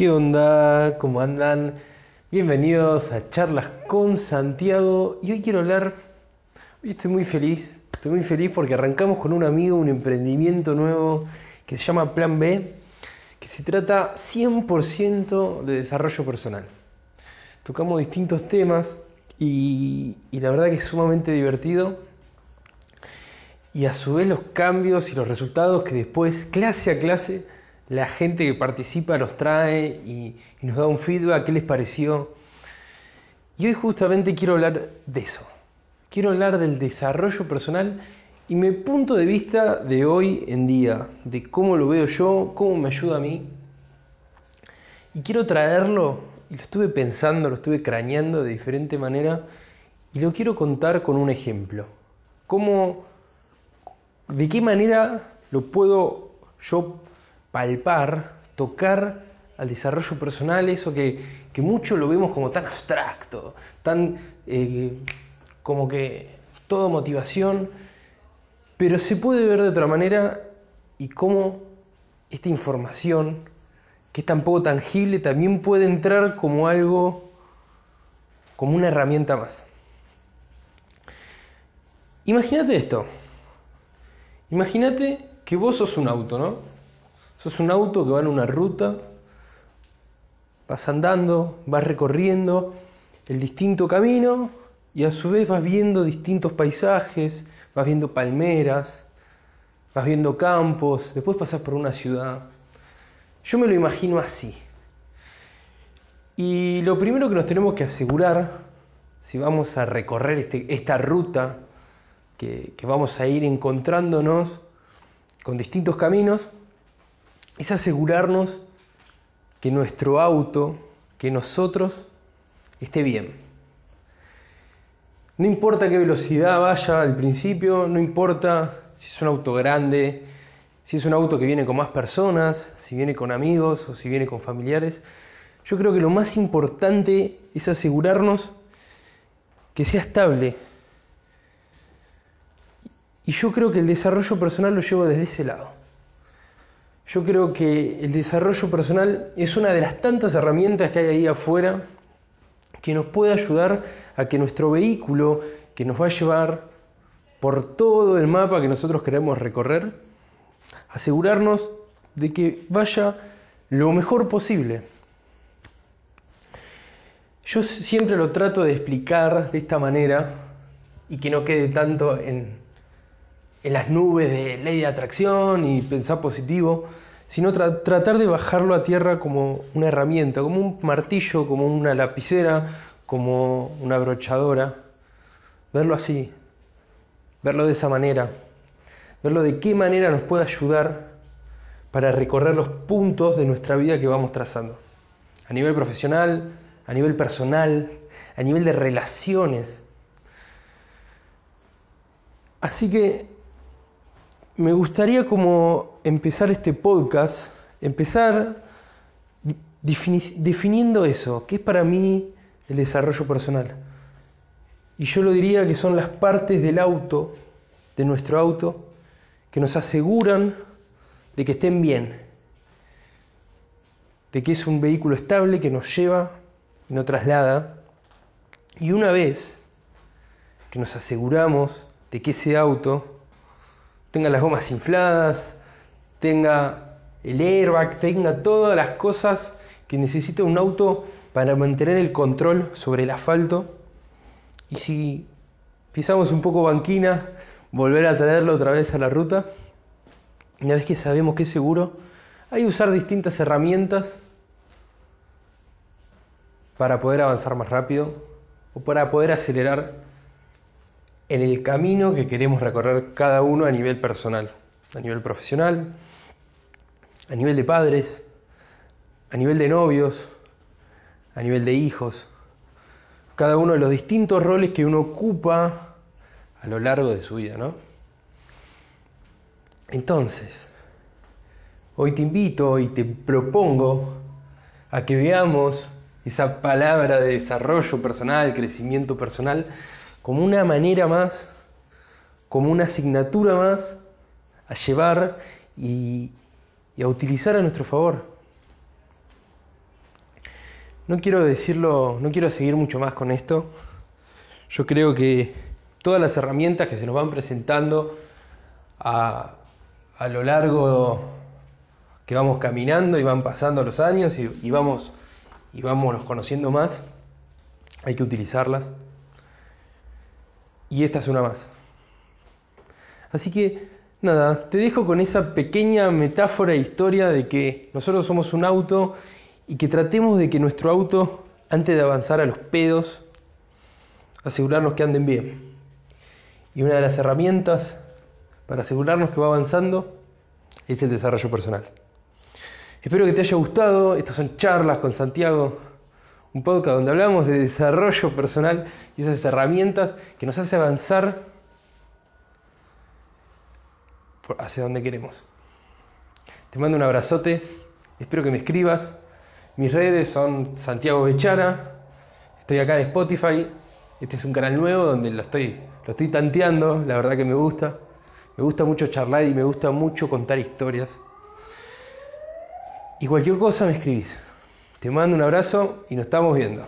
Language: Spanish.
¿Qué onda? ¿Cómo andan? Bienvenidos a Charlas con Santiago. Y hoy quiero hablar, hoy estoy muy feliz, estoy muy feliz porque arrancamos con un amigo un emprendimiento nuevo que se llama Plan B, que se trata 100% de desarrollo personal. Tocamos distintos temas y, y la verdad que es sumamente divertido y a su vez los cambios y los resultados que después, clase a clase, la gente que participa nos trae y, nos da un feedback, qué les pareció. Y hoy justamente quiero hablar de eso. Quiero hablar del desarrollo personal y mi punto de vista de hoy en día, de cómo lo veo yo, cómo me ayuda a mí. Y quiero traerlo, y lo estuve pensando, lo estuve craneando de diferente manera, y lo quiero contar con un ejemplo. Cómo ¿De qué manera lo puedo yo palpar, tocar al desarrollo personal, eso que, que mucho lo vemos como tan abstracto, tan eh, como que todo motivación, pero se puede ver de otra manera y cómo esta información, que es tan poco tangible, también puede entrar como algo, como una herramienta más. Imagínate esto. Imagínate que vos sos un auto, ¿no? Sos un auto que va en una ruta, vas andando, vas recorriendo el distinto camino y a su vez vas viendo distintos paisajes, vas viendo palmeras, vas viendo campos, después pasas por una ciudad. Yo me lo imagino así. Y lo primero que nos tenemos que asegurar, si vamos a recorrer este, esta ruta que, que vamos a ir encontrándonos con distintos caminos, es asegurarnos que nuestro auto, que nosotros, esté bien. No importa qué velocidad vaya al principio, no importa si es un auto grande, si es un auto que viene con más personas, si viene con amigos o si viene con familiares. Yo creo que lo más importante es asegurarnos que sea estable, y yo creo que el desarrollo personal lo llevo desde ese lado. Yo creo que el desarrollo personal es una de las tantas herramientas que hay ahí afuera que nos puede ayudar a que nuestro vehículo, que nos va a llevar por todo el mapa que nosotros queremos recorrer, asegurarnos de que vaya lo mejor posible. Yo siempre lo trato de explicar de esta manera y que no quede tanto en en las nubes de ley de atracción y pensar positivo, sino tra tratar de bajarlo a tierra como una herramienta, como un martillo, como una lapicera, como una brochadora. Verlo así, verlo de esa manera, verlo de qué manera nos puede ayudar para recorrer los puntos de nuestra vida que vamos trazando. A nivel profesional, a nivel personal, a nivel de relaciones. Así que me gustaría como empezar este podcast, empezar definiendo eso, qué es para mí el desarrollo personal. Y yo lo diría que son las partes del auto, de nuestro auto, que nos aseguran de que estén bien, de que es un vehículo estable que nos lleva y nos traslada. Y una vez que nos aseguramos de que ese auto tenga las gomas infladas, tenga el airbag, tenga todas las cosas que necesita un auto para mantener el control sobre el asfalto. Y si pisamos un poco banquina, volver a traerlo otra vez a la ruta. Una vez que sabemos que es seguro, hay que usar distintas herramientas para poder avanzar más rápido o para poder acelerar en el camino que queremos recorrer cada uno a nivel personal, a nivel profesional, a nivel de padres, a nivel de novios, a nivel de hijos, cada uno de los distintos roles que uno ocupa a lo largo de su vida, ¿no? Entonces, hoy te invito y te propongo a que veamos esa palabra de desarrollo personal, crecimiento personal, como una manera más, como una asignatura más a llevar y, a utilizar a nuestro favor. no quiero decirlo, no quiero seguir mucho más con esto. Yo creo que todas las herramientas que se nos van presentando a, lo largo que vamos caminando y van pasando los años y, y vamos y vámonos conociendo más, hay que utilizarlas. Y esta es una más. Así que, nada, te dejo con esa pequeña metáfora e historia de que nosotros somos un auto y que tratemos de que nuestro auto, antes de avanzar a los pedos, asegurarnos que anden bien. Y una de las herramientas para asegurarnos que va avanzando es el desarrollo personal. Espero que te haya gustado. Estas son charlas con Santiago, un podcast donde hablamos de desarrollo personal y esas herramientas que nos hace avanzar hacia donde queremos. Te mando un abrazote, espero que me escribas. Mis redes son Santiago Bechara, estoy acá en Spotify, este es un canal nuevo donde lo estoy, lo estoy tanteando, la verdad que me gusta. Me gusta mucho charlar y me gusta mucho contar historias. Y cualquier cosa me escribís. Te mando un abrazo y nos estamos viendo.